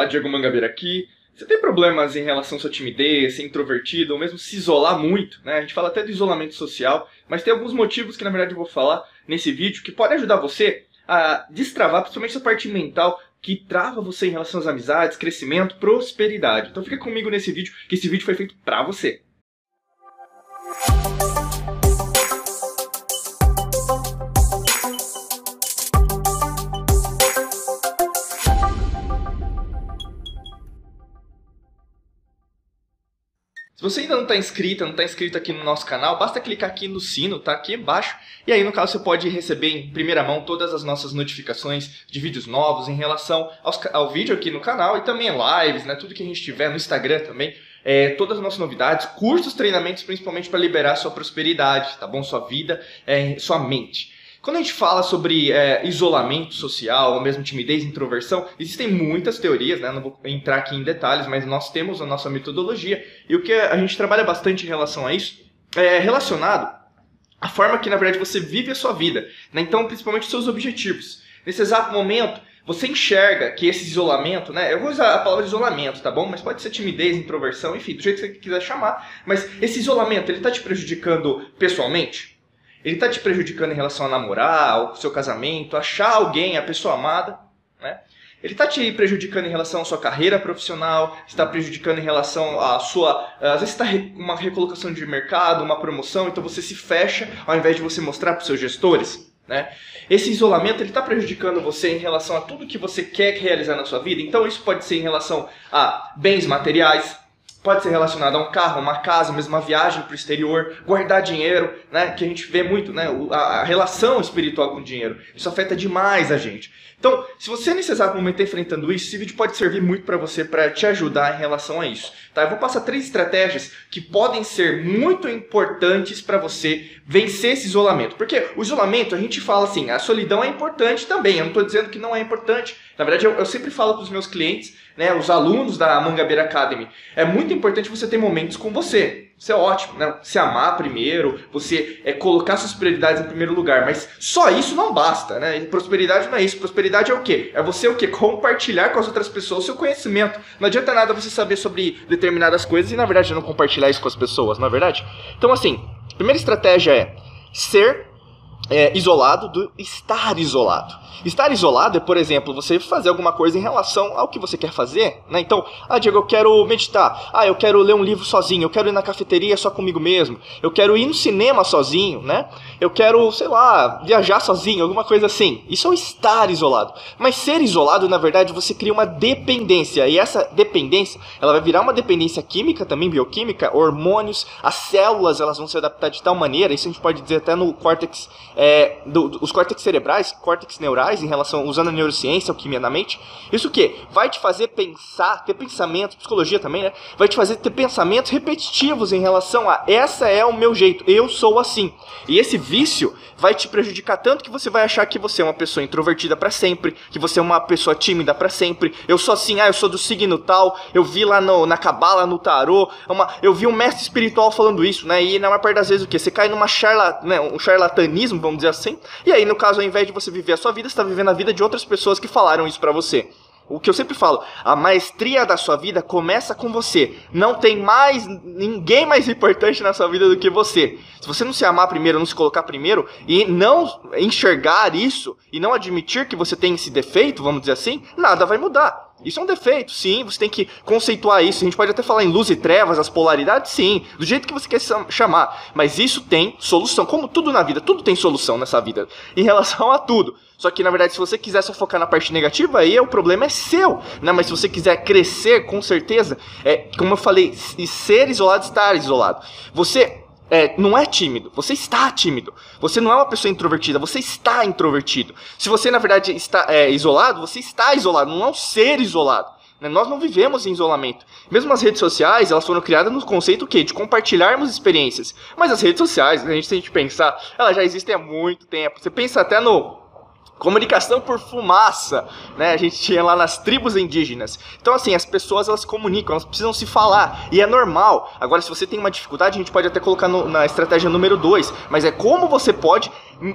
Olá, Diego Mangabeira aqui. Você tem problemas em relação à sua timidez, ser introvertido, ou mesmo se isolar muito, né? A gente fala até do isolamento social, mas tem alguns motivos que na verdade eu vou falar nesse vídeo que podem ajudar você a destravar, principalmente essa parte mental que trava você em relação às amizades, crescimento, prosperidade. Então fica comigo nesse vídeo, que esse vídeo foi feito pra você. Você ainda não está inscrito, não está inscrito aqui no nosso canal, basta clicar aqui no sino, tá aqui embaixo, e aí no caso você pode receber em primeira mão todas as nossas notificações de vídeos novos em relação aos, ao vídeo aqui no canal e também lives, né, tudo que a gente tiver no Instagram também, é, todas as nossas novidades, cursos, treinamentos, principalmente para liberar sua prosperidade, tá bom? Sua vida, é, sua mente. Quando a gente fala sobre é, isolamento social, ou mesmo timidez, introversão, existem muitas teorias, né? não vou entrar aqui em detalhes, mas nós temos a nossa metodologia e o que a gente trabalha bastante em relação a isso é relacionado à forma que, na verdade, você vive a sua vida, né? então, principalmente os seus objetivos. Nesse exato momento, você enxerga que esse isolamento, né? Eu vou usar a palavra isolamento, tá bom? Mas pode ser timidez, introversão, enfim, do jeito que você quiser chamar. Mas esse isolamento, ele está te prejudicando pessoalmente? Ele está te prejudicando em relação a namorar, ao seu casamento, achar alguém, a pessoa amada, né? Ele está te prejudicando em relação à sua carreira profissional, está prejudicando em relação à sua. Às vezes está uma recolocação de mercado, uma promoção, então você se fecha ao invés de você mostrar para os seus gestores. Né? Esse isolamento está prejudicando você em relação a tudo que você quer realizar na sua vida. Então isso pode ser em relação a bens materiais, Pode ser relacionado a um carro, uma casa, mesmo uma viagem para o exterior, guardar dinheiro, né? Que a gente vê muito, né? A, relação espiritual com o dinheiro. Isso afeta demais a gente. Então, se você nesse exato momento está enfrentando isso, esse vídeo pode servir muito para você, para te ajudar em relação a isso. Tá? Eu vou passar três estratégias que podem ser muito importantes para você vencer esse isolamento. Porque o isolamento, a gente fala assim, a solidão é importante também. Eu não estou dizendo que não é importante. Na verdade, eu, eu sempre falo para os meus clientes, né, os alunos da Mangabeira Academy, é muito importante você ter momentos com você. Isso é ótimo, né? Se amar primeiro, você é, colocar suas prioridades em primeiro lugar. Mas só isso não basta, né? E prosperidade não é isso. Prosperidade é o quê? É você o quê? Compartilhar com as outras pessoas o seu conhecimento. Não adianta nada você saber sobre determinadas coisas e, na verdade, não compartilhar isso com as pessoas, não é verdade? Então, assim, primeira estratégia é ser é, isolado do estar isolado. Estar isolado é, por exemplo, você fazer alguma coisa em relação ao que você quer fazer, né? Então, ah, Diego, eu quero meditar. Ah, eu quero ler um livro sozinho. Eu quero ir na cafeteria só comigo mesmo. Eu quero ir no cinema sozinho, né? Eu quero, sei lá, viajar sozinho, alguma coisa assim. Isso é o estar isolado. Mas ser isolado, na verdade, você cria uma dependência. E essa dependência, ela vai virar uma dependência química também, bioquímica, hormônios, as células, elas vão se adaptar de tal maneira, isso a gente pode dizer até no córtex, é, do, do, os córtex cerebrais, córtex neurais, em relação, usando a neurociência, alquimia da mente. Isso o quê? Vai te fazer pensar, ter pensamentos, psicologia também, né? Vai te fazer ter pensamentos repetitivos em relação a essa é o meu jeito, eu sou assim. E esse vício vai te prejudicar tanto que você vai achar que você é uma pessoa introvertida para sempre, que você é uma pessoa tímida para sempre. Eu sou assim, ah, eu sou do signo tal, eu vi lá no, na cabala, no tarô, uma, eu vi um mestre espiritual falando isso, né? E na maior parte das vezes o que? Você cai numa charla, né, um charlatanismo, vamos dizer assim. E aí, no caso, ao invés de você viver a sua vida, você está vivendo a vida de outras pessoas que falaram isso para você. O que eu sempre falo, a maestria da sua vida começa com você. Não tem mais ninguém mais importante na sua vida do que você. Se você não se amar primeiro, não se colocar primeiro e não enxergar isso e não admitir que você tem esse defeito, vamos dizer assim, nada vai mudar. Isso é um defeito, sim, você tem que conceituar isso. A gente pode até falar em luz e trevas, as polaridades, sim, do jeito que você quer chamar. Mas isso tem solução. Como tudo na vida, tudo tem solução nessa vida, em relação a tudo. Só que, na verdade, se você quiser só focar na parte negativa, aí o problema é seu. Né? Mas se você quiser crescer, com certeza, é, como eu falei, ser isolado, estar isolado. Você é, não é tímido, você está tímido. Você não é uma pessoa introvertida, você está introvertido. Se você, na verdade, está é, isolado, você está isolado, não é um ser isolado. Né? Nós não vivemos em isolamento. Mesmo as redes sociais, elas foram criadas no conceito quê? de compartilharmos experiências. Mas as redes sociais, a gente, a gente pensar, elas já existem há muito tempo. Você pensa até no Comunicação por fumaça, né? A gente tinha lá nas tribos indígenas. Então, assim, as pessoas elas comunicam, elas precisam se falar. E é normal. Agora, se você tem uma dificuldade, a gente pode até colocar no, na estratégia número 2. Mas é como você pode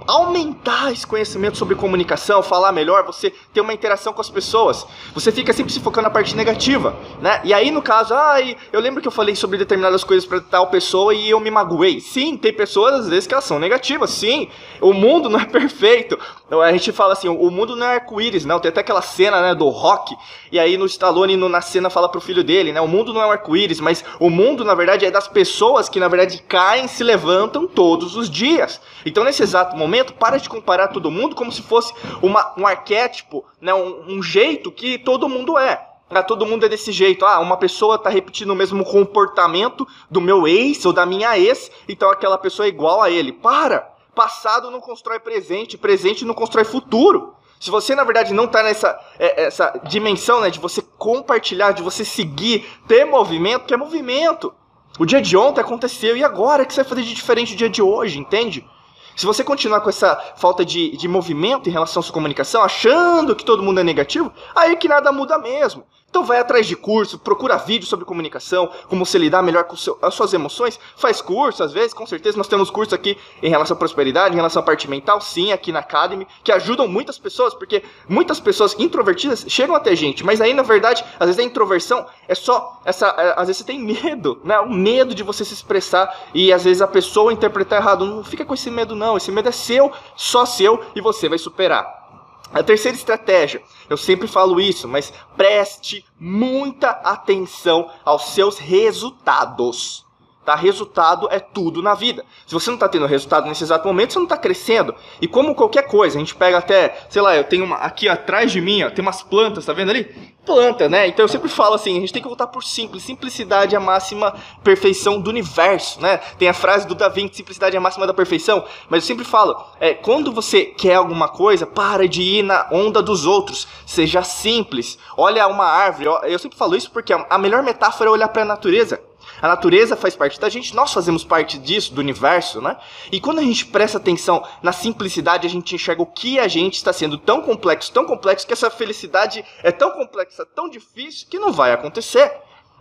aumentar esse conhecimento sobre comunicação, falar melhor, você ter uma interação com as pessoas. Você fica sempre se focando na parte negativa, né? E aí, no caso, ai, eu lembro que eu falei sobre determinadas coisas para tal pessoa e eu me magoei. Sim, tem pessoas, às vezes, que elas são negativas, sim. O mundo não é perfeito. Então, a gente fala assim, o mundo não é arco-íris, não. Tem até aquela cena, né, do rock, e aí no Stallone, no, na cena, fala pro filho dele, né, o mundo não é um arco-íris, mas o mundo, na verdade, é das pessoas que, na verdade, caem, se levantam todos os dias. Então, nesse exato momento, para de comparar todo mundo como se fosse uma, um arquétipo, né, um, um jeito que todo mundo é. Ah, todo mundo é desse jeito. Ah, uma pessoa está repetindo o mesmo comportamento do meu ex ou da minha ex, então aquela pessoa é igual a ele. Para! Passado não constrói presente, presente não constrói futuro. Se você, na verdade, não está nessa é, essa dimensão né, de você compartilhar, de você seguir, ter movimento, que é movimento. O dia de ontem aconteceu, e agora? O que você vai fazer de diferente do dia de hoje, entende? Se você continuar com essa falta de, de movimento em relação à sua comunicação, achando que todo mundo é negativo, aí que nada muda mesmo. Então vai atrás de curso, procura vídeo sobre comunicação, como se lidar melhor com seu, as suas emoções, faz curso, às vezes, com certeza nós temos curso aqui em relação à prosperidade, em relação à parte mental, sim, aqui na Academy, que ajudam muitas pessoas, porque muitas pessoas introvertidas chegam até gente, mas aí na verdade, às vezes a introversão é só essa, é, às vezes você tem medo, né? O medo de você se expressar e às vezes a pessoa interpretar errado. Não fica com esse medo não, esse medo é seu, só seu e você vai superar. A terceira estratégia, eu sempre falo isso, mas preste muita atenção aos seus resultados. Tá? Resultado é tudo na vida. Se você não está tendo resultado nesse exato momento, você não está crescendo. E como qualquer coisa, a gente pega até, sei lá, eu tenho uma aqui atrás de mim, ó, tem umas plantas, tá vendo ali? Planta, né? Então eu sempre falo assim, a gente tem que voltar por simples. Simplicidade é a máxima perfeição do universo, né? Tem a frase do Da Vinci, simplicidade é a máxima da perfeição. Mas eu sempre falo, é, quando você quer alguma coisa, para de ir na onda dos outros. Seja simples. Olha uma árvore. Eu sempre falo isso porque a melhor metáfora é olhar para a natureza. A natureza faz parte da gente, nós fazemos parte disso, do universo, né? E quando a gente presta atenção na simplicidade, a gente enxerga o que a gente está sendo tão complexo, tão complexo, que essa felicidade é tão complexa, tão difícil, que não vai acontecer.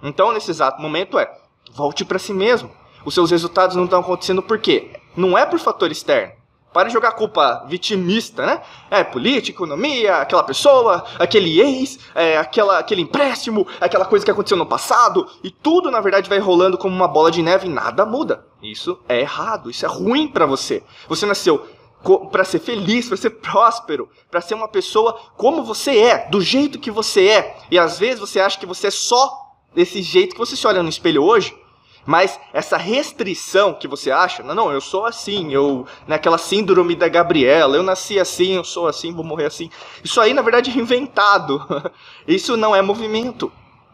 Então, nesse exato momento, é volte para si mesmo. Os seus resultados não estão acontecendo por quê? Não é por fator externo. Para de jogar culpa vitimista, né? É política, economia, aquela pessoa, aquele ex, é, aquela, aquele empréstimo, aquela coisa que aconteceu no passado, e tudo na verdade vai rolando como uma bola de neve e nada muda. Isso é errado, isso é ruim para você. Você nasceu para ser feliz, para ser próspero, para ser uma pessoa como você é, do jeito que você é. E às vezes você acha que você é só desse jeito que você se olha no espelho hoje mas essa restrição que você acha, não, não, eu sou assim, eu naquela síndrome da Gabriela, eu nasci assim, eu sou assim, vou morrer assim. Isso aí na verdade é inventado. Isso não é movimento.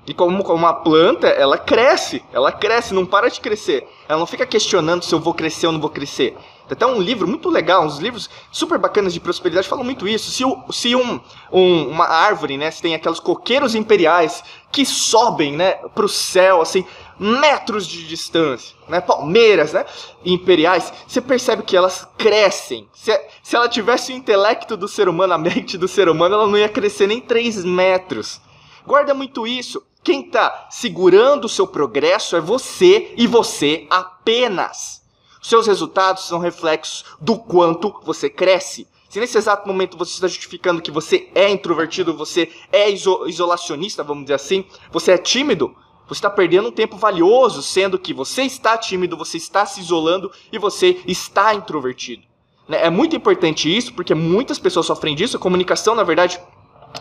E como uma planta, ela cresce, ela cresce, não para de crescer. Ela não fica questionando se eu vou crescer ou não vou crescer. Tem até um livro muito legal, uns livros super bacanas de prosperidade falam muito isso. Se, se um, um, uma árvore, né, se tem aqueles coqueiros imperiais que sobem, né, o céu, assim, metros de distância, né, palmeiras, né, imperiais, você percebe que elas crescem. Se, se ela tivesse o intelecto do ser humano, a mente do ser humano, ela não ia crescer nem 3 metros. Guarda muito isso. Quem está segurando o seu progresso é você e você apenas. Seus resultados são reflexos do quanto você cresce. Se nesse exato momento você está justificando que você é introvertido, você é iso isolacionista, vamos dizer assim, você é tímido, você está perdendo um tempo valioso, sendo que você está tímido, você está se isolando e você está introvertido. Né? É muito importante isso, porque muitas pessoas sofrem disso. A comunicação, na verdade,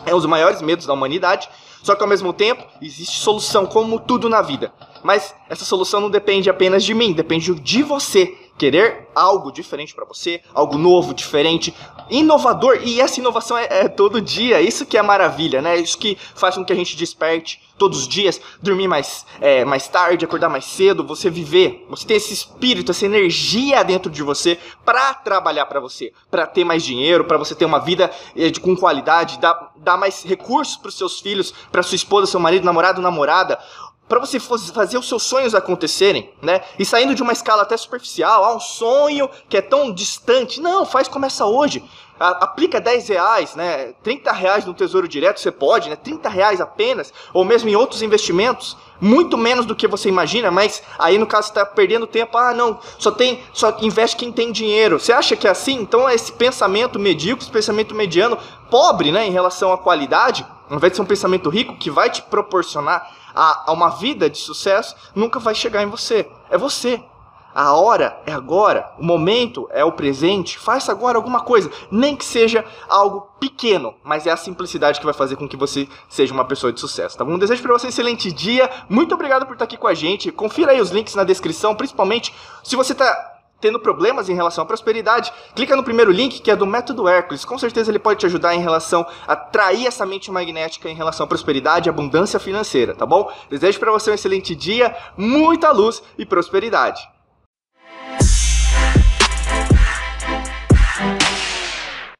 é um dos maiores medos da humanidade. Só que ao mesmo tempo, existe solução, como tudo na vida. Mas essa solução não depende apenas de mim, depende de você querer algo diferente para você, algo novo, diferente, inovador. E essa inovação é, é, todo dia, isso que é maravilha, né? Isso que faz com que a gente desperte todos os dias, dormir mais, é, mais tarde, acordar mais cedo, você viver, você ter esse espírito, essa energia dentro de você para trabalhar para você, para ter mais dinheiro, para você ter uma vida é, de, com qualidade, dar, dar mais recursos para seus filhos, para sua esposa, seu marido, namorado, namorada para você fazer os seus sonhos acontecerem, né? E saindo de uma escala até superficial, ah, um sonho que é tão distante. Não, faz começa hoje. aplica 10 reais, né? 30 reais no Tesouro Direto, você pode, né? 30 reais apenas, ou mesmo em outros investimentos, muito menos do que você imagina, mas aí no caso você está perdendo tempo, ah não, só tem, só investe quem tem dinheiro. Você acha que é assim? Então esse pensamento medíocre, esse pensamento mediano, pobre, né, em relação à qualidade, ao invés de ser um pensamento rico que vai te proporcionar a, a uma vida de sucesso, nunca vai chegar em você. É você. A hora é agora, o momento é o presente. Faça agora alguma coisa, nem que seja algo pequeno, mas é a simplicidade que vai fazer com que você seja uma pessoa de sucesso, tá bom? Um desejo para você um excelente dia. Muito obrigado por estar aqui com a gente. Confira aí os links na descrição, principalmente se você está tendo problemas em relação à prosperidade, clica no primeiro link que é do método Hércules. Com certeza ele pode te ajudar em relação a atrair essa mente magnética em relação à prosperidade e abundância financeira, tá bom? Desejo para você um excelente dia, muita luz e prosperidade.